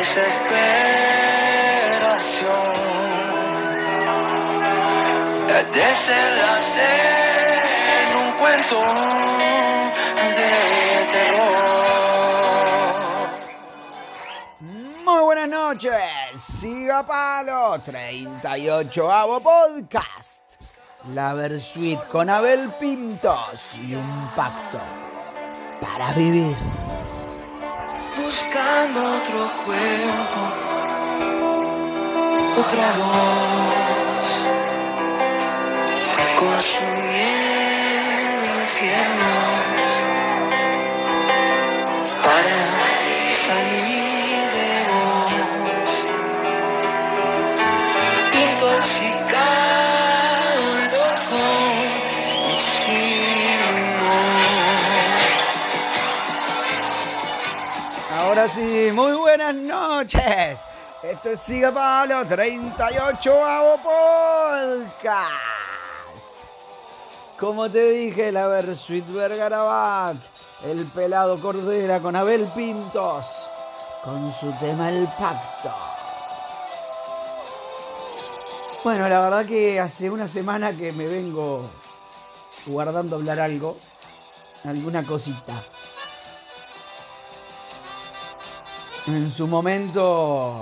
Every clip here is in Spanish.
desesperación desenlace en un cuento de terror. Muy buenas noches, siga palo, 38 avo podcast. La Versuit con Abel Pintos y un pacto para vivir. Buscando otro cuerpo, otra voz. Fue consumiendo infiernos para salir de vos. Intoxicado, muy buenas noches. Esto es Siga Palo, 38 avo podcast. Como te dije, la Versuit Vergarabat, el pelado Cordera con Abel Pintos, con su tema El Pacto. Bueno, la verdad que hace una semana que me vengo guardando hablar algo, alguna cosita. En su momento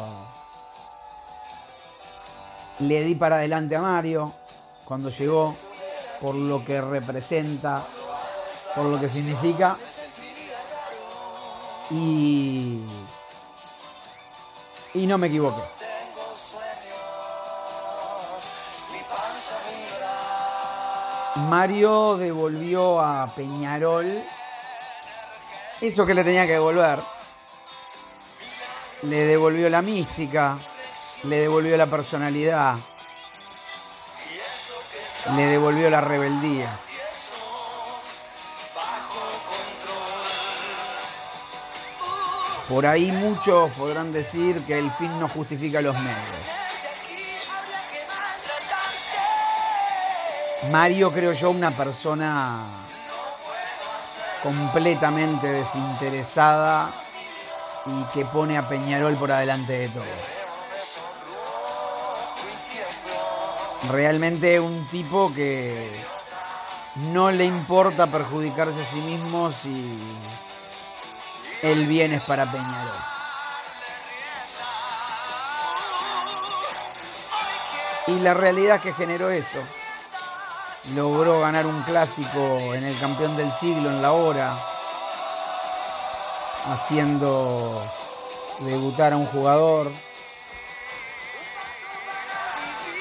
le di para adelante a Mario cuando llegó, por lo que representa, por lo que significa. Y, y no me equivoqué. Mario devolvió a Peñarol eso que le tenía que devolver. Le devolvió la mística, le devolvió la personalidad, le devolvió la rebeldía. Por ahí muchos podrán decir que el fin no justifica los medios. Mario creo yo una persona completamente desinteresada y que pone a Peñarol por adelante de todo. Realmente un tipo que no le importa perjudicarse a sí mismo si el bien es para Peñarol. Y la realidad que generó eso. Logró ganar un clásico en el campeón del siglo en la hora, haciendo debutar a un jugador.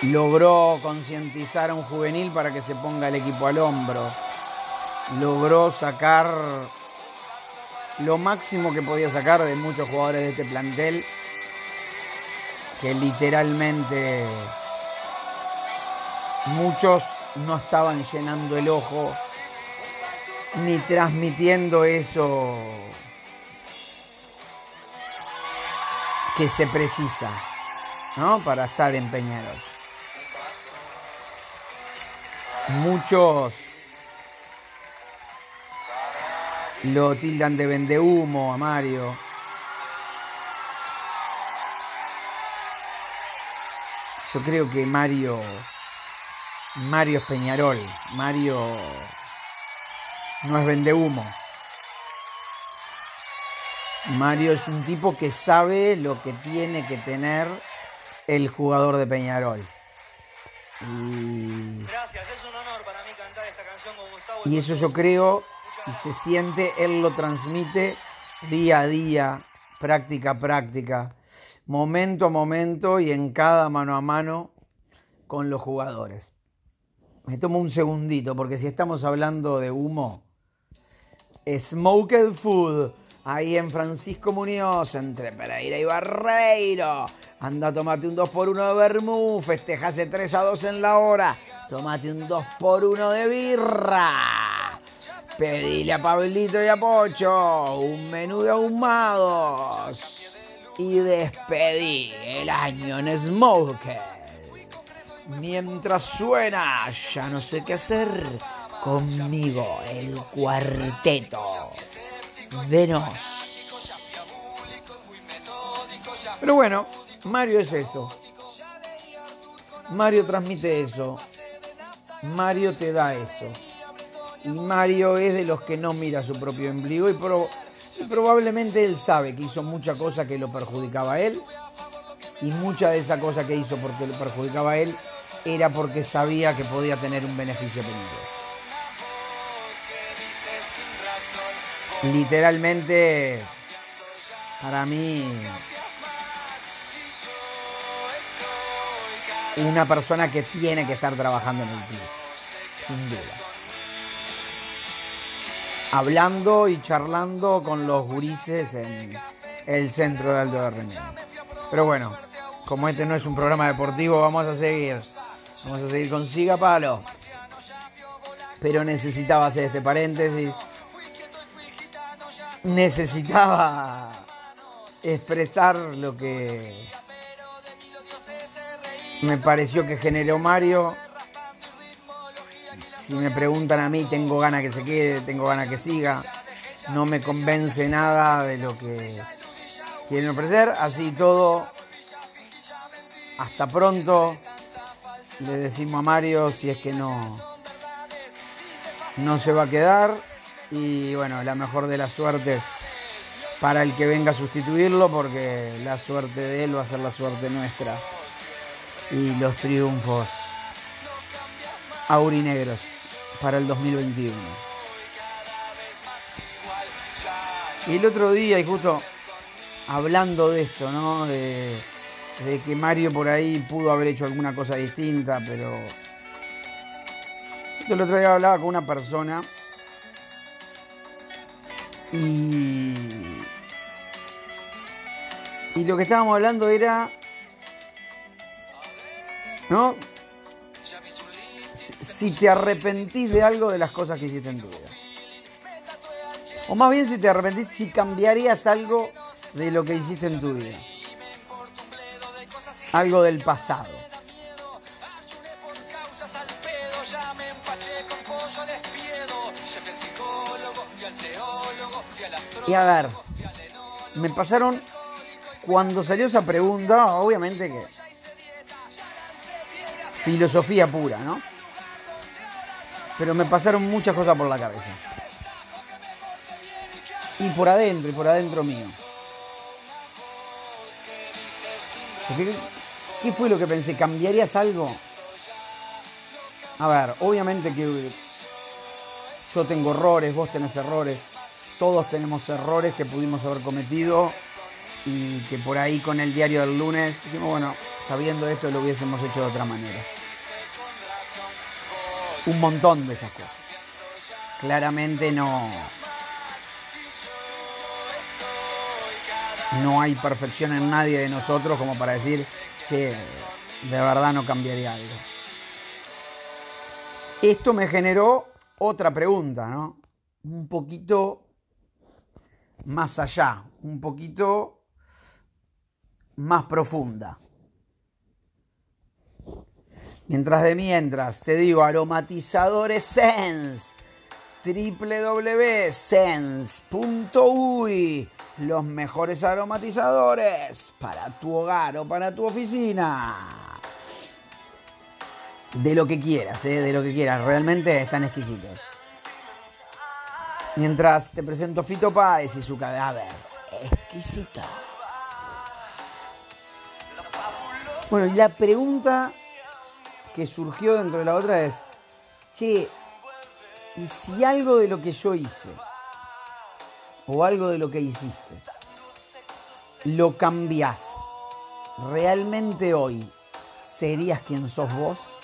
Logró concientizar a un juvenil para que se ponga el equipo al hombro. Logró sacar lo máximo que podía sacar de muchos jugadores de este plantel que literalmente muchos no estaban llenando el ojo ni transmitiendo eso que se precisa ¿no? para estar en Peñarol. Muchos lo tildan de vendehumo a Mario. Yo creo que Mario Mario es Peñarol. Mario no es vendehumo. Mario es un tipo que sabe lo que tiene que tener el jugador de Peñarol. Y, Gracias, es un honor para mí cantar esta canción con Gustavo. y eso yo creo y se siente, él lo transmite día a día, práctica a práctica, momento a momento y en cada mano a mano con los jugadores. Me tomo un segundito porque si estamos hablando de humo, Smoked Food, ahí en Francisco Muñoz, entre Pereira y Barreiro. Anda, tomate un 2x1 de vermú, festejase 3 a 2 en la hora. Tomate un 2x1 de birra. Pedile a Pablito y a Pocho un menú de ahumados y despedí el año en Smoker. Mientras suena, ya no sé qué hacer conmigo, el cuarteto de Nos. Pero bueno, Mario es eso. Mario transmite eso. Mario te da eso. Y Mario es de los que no mira su propio ombligo y, pro- y probablemente él sabe que hizo mucha cosa que lo perjudicaba a él. Y mucha de esa cosa que hizo porque lo perjudicaba a él era porque sabía que podía tener un beneficio tenido. Literalmente, para mí, una persona que tiene que estar trabajando en el club, sin duda. Hablando y charlando con los gurises en el centro de Alto de Reunión. Pero bueno, como este no es un programa deportivo, vamos a seguir. Vamos a seguir con Siga Palo. Pero necesitaba hacer este paréntesis. Necesitaba expresar lo que me pareció que generó Mario. Si me preguntan a mí, tengo ganas que se quede, tengo ganas que siga. No me convence nada de lo que quieren ofrecer. Así todo, hasta pronto. Le decimos a Mario si es que no, no se va a quedar. Y bueno, la mejor de las suertes para el que venga a sustituirlo, porque la suerte de él va a ser la suerte nuestra. Y los triunfos aurinegros para el 2021. Y el otro día, y justo hablando de esto, ¿no? De, que Mario por ahí pudo haber hecho alguna cosa distinta, pero. Yo el otro día hablaba con una persona y. Y lo que estábamos hablando era. ¿No? Si, te arrepentís de algo de las cosas que hiciste en tu vida. O más bien si te arrepentís, si cambiarías algo de lo que hiciste en tu vida. Algo del pasado. Y a ver, me pasaron, cuando salió esa pregunta, obviamente que filosofía pura, ¿no? Pero me pasaron muchas cosas por la cabeza. Y por adentro, y por adentro mío. ¿Qué fue lo que pensé? ¿Cambiarías algo? A ver, obviamente que yo tengo errores, vos tenés errores, todos tenemos errores que pudimos haber cometido y que por ahí con el diario del lunes dijimos, bueno, sabiendo esto lo hubiésemos hecho de otra manera. Un montón de esas cosas. Claramente no. No hay perfección en nadie de nosotros como para decir, che, de verdad no cambiaría algo. Esto me generó otra pregunta, ¿no? Un poquito más allá, un poquito más profunda. Mientras de mientras, te digo, aromatizadores Sense, www.sense.uy, los mejores aromatizadores para tu hogar o para tu oficina. De lo que quieras, ¿eh? de lo que quieras, realmente están exquisitos. Mientras te presento Fito Páez y su cadáver, exquisito. Bueno, y la pregunta que surgió dentro de la otra es, che, ¿y si algo de lo que yo hice, o algo de lo que hiciste, lo cambiás, realmente hoy, ¿serías quien sos vos?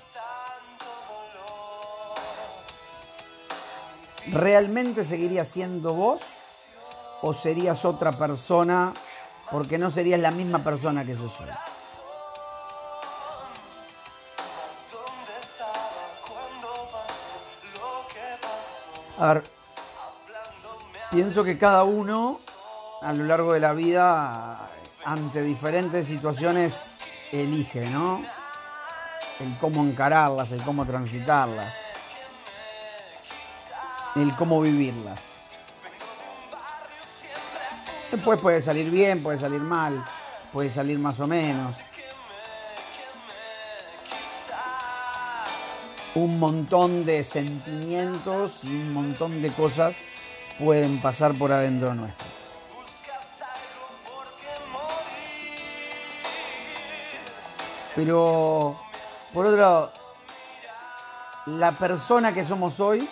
¿Realmente seguirías siendo vos? ¿O serías otra persona porque no serías la misma persona que sos hoy? A ver, Pienso que cada uno a lo largo de la vida, ante diferentes situaciones, elige, ¿no? El cómo encararlas, el cómo transitarlas, el cómo vivirlas. Después puede salir bien, puede salir mal, puede salir más o menos. Un montón de sentimientos y un montón de cosas pueden pasar por adentro nuestro. Pero, por otro lado, la persona que somos hoy,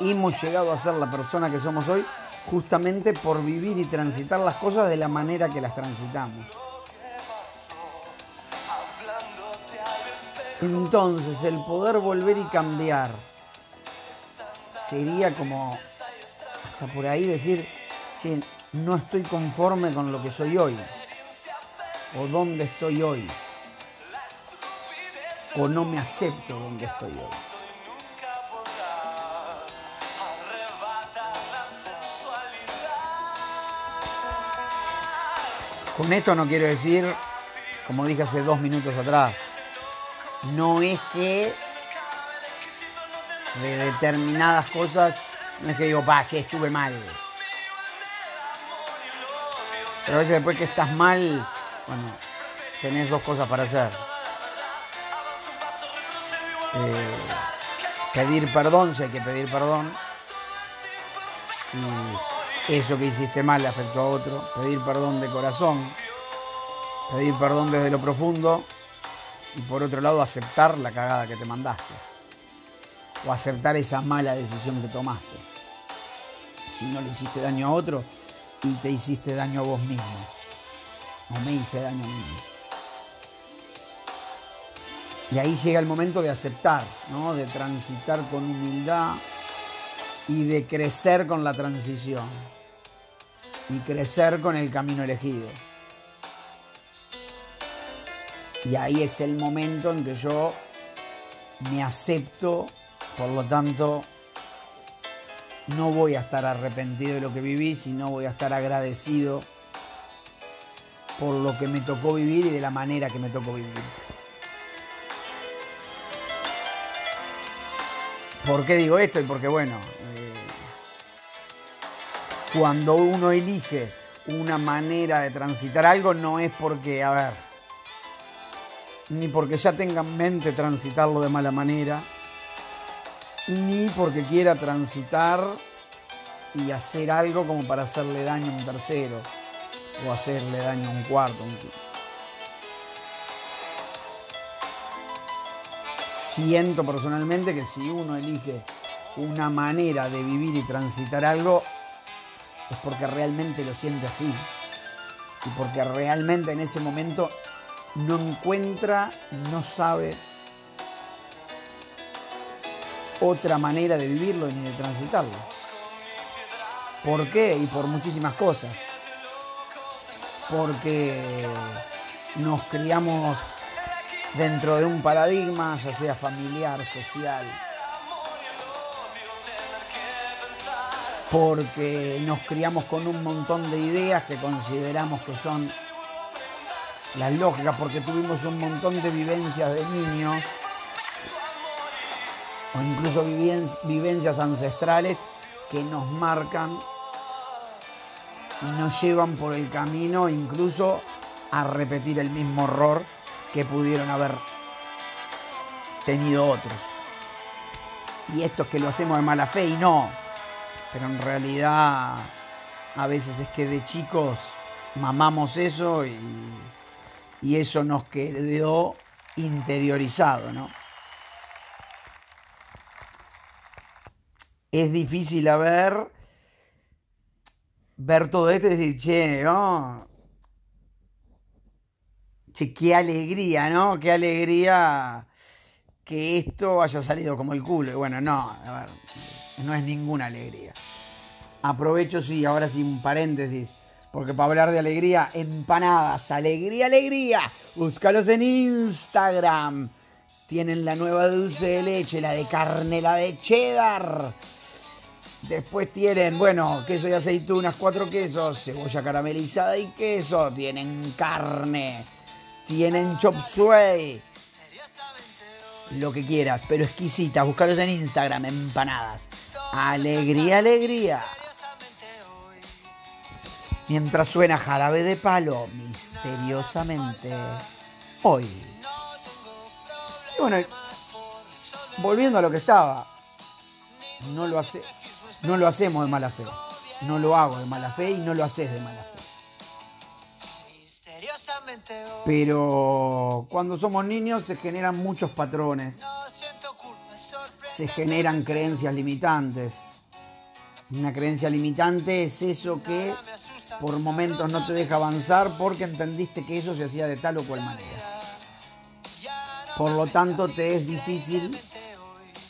hemos llegado a ser la persona que somos hoy justamente por vivir y transitar las cosas de la manera que las transitamos. Entonces, el poder volver y cambiar sería como, hasta por ahí decir, no estoy conforme con lo que soy hoy o dónde estoy hoy. O no me acepto donde estoy hoy. Con esto no quiero decir, como dije hace dos minutos atrás, no es que de determinadas cosas, no es que digo, pa, che, estuve mal. Pero a veces después que estás mal, bueno, tenés dos cosas para hacer. Eh, pedir perdón, si hay que pedir perdón. Si eso que hiciste mal le afectó a otro. Pedir perdón de corazón. Pedir perdón desde lo profundo. Y por otro lado, aceptar la cagada que te mandaste. O aceptar esa mala decisión que tomaste. Si no le hiciste daño a otro y te hiciste daño a vos mismo no me hice daño a mí. Y ahí llega el momento de aceptar, ¿no? de transitar con humildad y de crecer con la transición y crecer con el camino elegido. Y ahí es el momento en que yo me acepto, por lo tanto, no voy a estar arrepentido de lo que viví, sino voy a estar agradecido por lo que me tocó vivir y de la manera que me tocó vivir. ¿Por qué digo esto? Y porque, bueno, eh, cuando uno elige una manera de transitar algo, no es porque, a ver, ni porque ya tenga en mente transitarlo de mala manera, ni porque quiera transitar y hacer algo como para hacerle daño a un tercero o hacerle daño a un cuarto. Siento personalmente que si uno elige una manera de vivir y transitar algo, es porque realmente lo siente así. Y porque realmente en ese momento no encuentra y no sabe otra manera de vivirlo ni de transitarlo. ¿Por qué? Y por muchísimas cosas porque nos criamos dentro de un paradigma, ya sea familiar, social, porque nos criamos con un montón de ideas que consideramos que son las lógicas, porque tuvimos un montón de vivencias de niños, o incluso vivencias ancestrales que nos marcan y nos llevan por el camino incluso a repetir el mismo error que pudieron haber tenido otros. Y esto es que lo hacemos de mala fe y no, pero en realidad a veces es que de chicos mamamos eso y, y eso nos quedó interiorizado, ¿no? Es difícil a ver ver todo esto y decir, che, ¿no? Che, qué alegría, ¿no? Qué alegría que esto haya salido como el culo. Y bueno, no, a ver, no es ninguna alegría. Aprovecho, sí, ahora sí, un paréntesis. Porque para hablar de alegría, empanadas, alegría, alegría. Búscalos en Instagram. Tienen la nueva dulce de leche, la de carne, la de cheddar Después tienen, bueno, queso y aceitunas, cuatro quesos, cebolla caramelizada y queso. Tienen carne, tienen chop suey. Lo que quieras, pero exquisitas. Buscaros en Instagram, empanadas. Alegría, alegría. Mientras suena jarabe de palo, misteriosamente, hoy. Y bueno, volviendo a lo que estaba, no lo, hace, no lo hacemos de mala fe. No lo hago de mala fe y no lo haces de mala fe. Pero cuando somos niños se generan muchos patrones, se generan creencias limitantes. Una creencia limitante es eso que por momentos no te deja avanzar porque entendiste que eso se hacía de tal o cual manera. Por lo tanto, te es difícil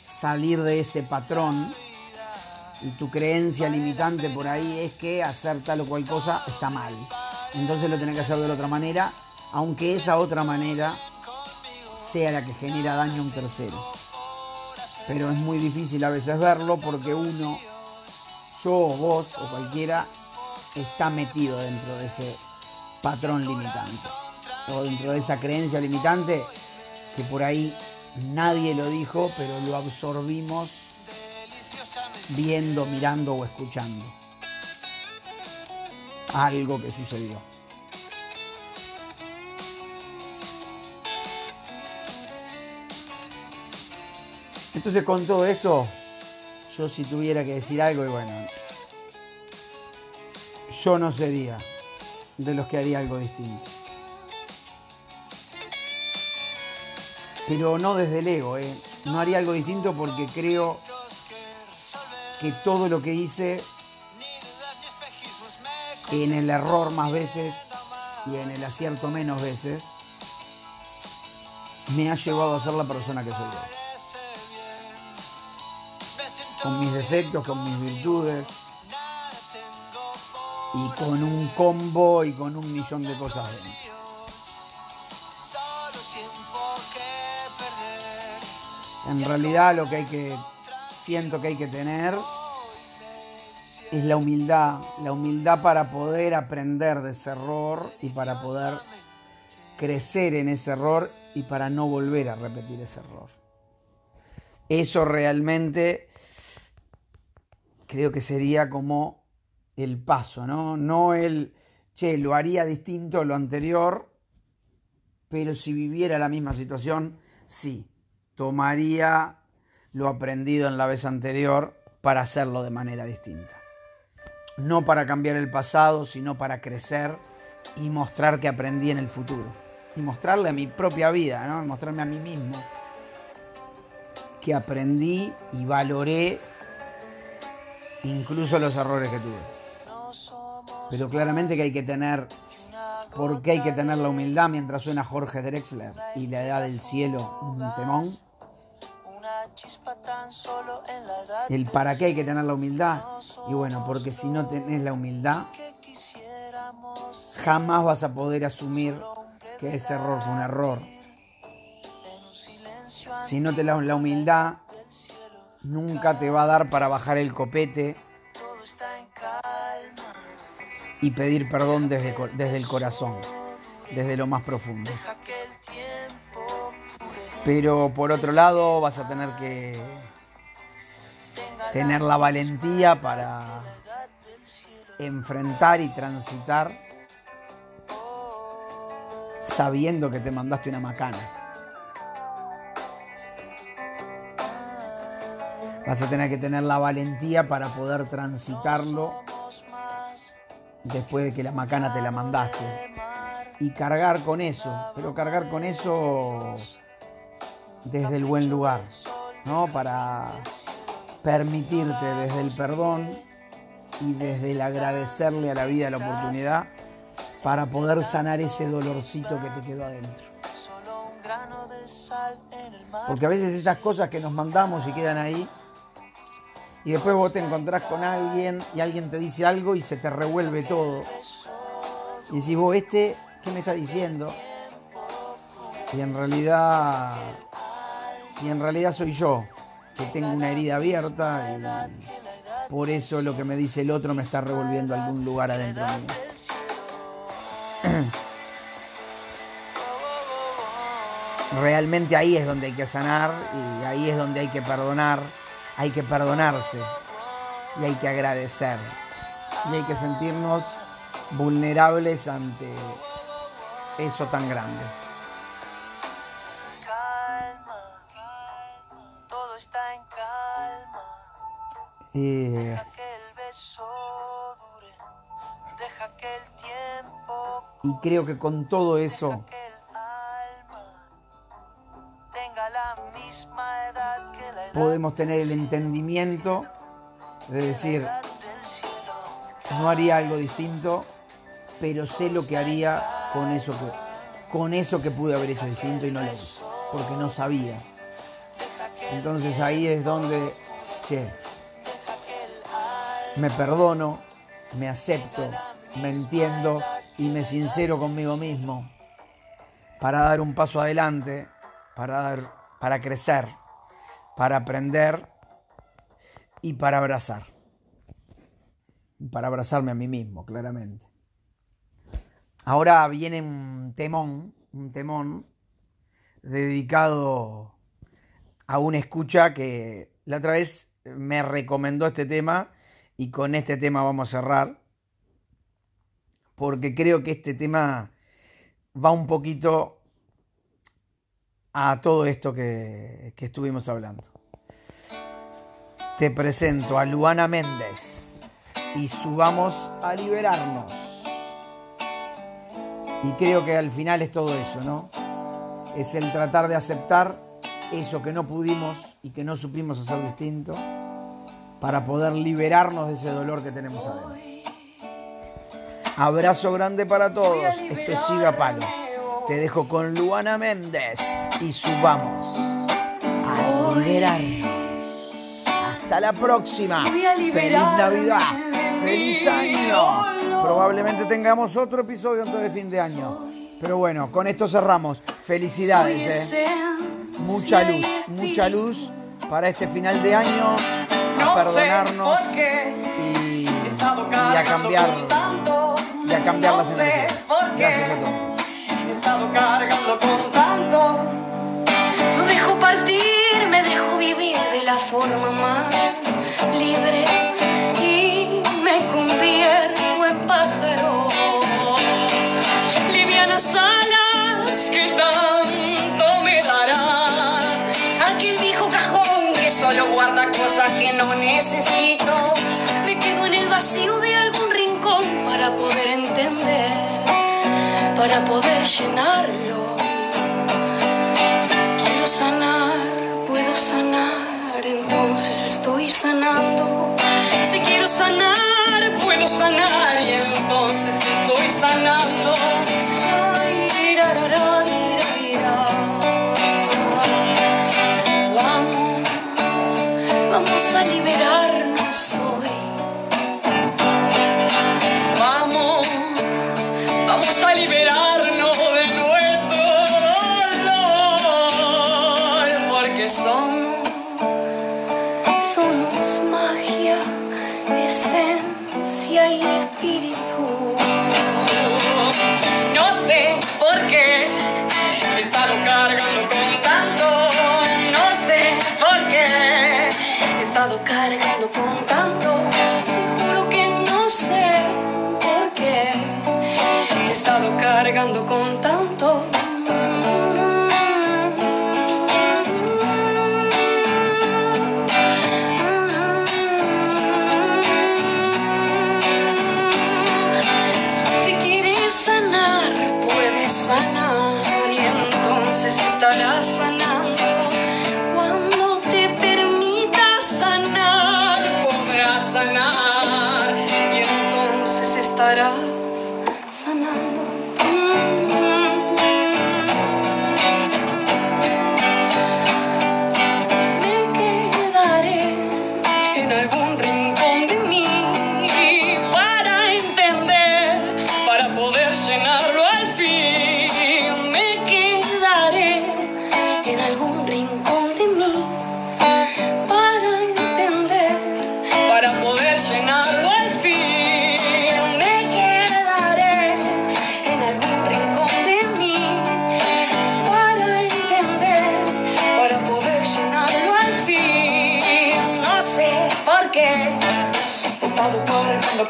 salir de ese patrón y tu creencia limitante por ahí es que hacer tal o cual cosa está mal. Entonces lo tenés que hacer de la otra manera, aunque esa otra manera sea la que genera daño a un tercero. Pero es muy difícil a veces verlo porque uno, yo o vos o cualquiera, está metido dentro de ese patrón limitante o dentro de esa creencia limitante que por ahí nadie lo dijo, pero lo absorbimos viendo, mirando o escuchando algo que sucedió. Entonces con todo esto, yo si tuviera que decir algo, y bueno, yo no sería de los que haría algo distinto. Pero no desde el ego, ¿eh? no haría algo distinto porque creo que todo lo que hice en el error más veces y en el acierto menos veces me ha llevado a ser la persona que soy hoy. Con mis defectos, con mis virtudes y con un combo y con un millón de cosas dentro. En realidad lo que hay que, siento que hay que tener es la humildad, la humildad para poder aprender de ese error y para poder crecer en ese error y para no volver a repetir ese error. Eso realmente creo que sería como el paso, ¿no? No el, che, lo haría distinto lo anterior, pero si viviera la misma situación, sí, tomaría lo aprendido en la vez anterior para hacerlo de manera distinta. No para cambiar el pasado, sino para crecer y mostrar que aprendí en el futuro. Y mostrarle a mi propia vida, ¿no? mostrarme a mí mismo que aprendí y valoré incluso los errores que tuve. Pero claramente que hay que tener, porque hay que tener la humildad mientras suena Jorge Drexler y la edad del cielo, un temón. El para qué hay que tener la humildad. Y bueno, porque si no tenés la humildad, jamás vas a poder asumir que ese error fue un error. Si no te la, la humildad, nunca te va a dar para bajar el copete y pedir perdón desde, desde el corazón, desde lo más profundo. Pero por otro lado vas a tener que tener la valentía para enfrentar y transitar sabiendo que te mandaste una macana. Vas a tener que tener la valentía para poder transitarlo después de que la macana te la mandaste. Y cargar con eso, pero cargar con eso desde el buen lugar, ¿no? Para permitirte desde el perdón y desde el agradecerle a la vida la oportunidad para poder sanar ese dolorcito que te quedó adentro. Porque a veces esas cosas que nos mandamos y quedan ahí, y después vos te encontrás con alguien y alguien te dice algo y se te revuelve todo. Y decís, vos, este, ¿qué me está diciendo? Y en realidad, y en realidad soy yo, que tengo una herida abierta por eso lo que me dice el otro me está revolviendo algún lugar adentro mío. Realmente ahí es donde hay que sanar y ahí es donde hay que perdonar, hay que perdonarse y hay que agradecer y hay que sentirnos vulnerables ante eso tan grande. Calma, todo está en calma. Eh, Deja que el beso dure, deja que el tiempo y creo que con todo eso podemos tener el entendimiento de decir, no haría algo distinto, pero sé lo que haría con eso que, con eso que pude haber hecho distinto y no lo hice, porque no sabía. Entonces ahí es donde, che, me perdono, me acepto, me entiendo y me sincero conmigo mismo para dar un paso adelante, para, dar, para crecer, para aprender y para abrazar. Para abrazarme a mí mismo, claramente. Ahora viene un temón, un temón dedicado a una escucha que la otra vez me recomendó este tema y con este tema vamos a cerrar porque creo que este tema va un poquito a todo esto que, que estuvimos hablando. Te presento a Luana Méndez y subamos a liberarnos. Y creo que al final es todo eso, ¿no? Es el tratar de aceptar eso que no pudimos y que no supimos hacer distinto para poder liberarnos de ese dolor que tenemos adentro. Abrazo grande para todos. Esto es Siga Palo. Te dejo con Luana Méndez y subamos a liberarnos. Hasta la próxima. Feliz Navidad. Feliz año. Probablemente tengamos otro episodio antes de fin de año. Pero bueno, con esto cerramos. Felicidades, ¿eh? Mucha luz, mucha luz para este final de año. A perdonarnos y, y a cambiar y a cambiar las energías. Gracias a todos. He estado cargando con forma más libre y me convierto en pájaro. Livianas alas que tanto me darán. Aquel viejo cajón que solo guarda cosas que no necesito. Me quedo en el vacío de algún rincón para poder entender, para poder llenarlo. Quiero sanar, puedo sanar, entonces estoy sanando. Si quiero sanar, puedo sanar y entonces estoy sanando. Ay, ra, ra, ra,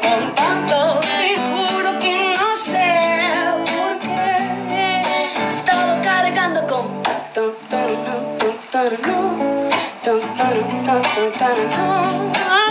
cargando con tanto. Te juro que no sé por qué. He estado cargando con tan, tan, tan, tan, tan, tan, tan,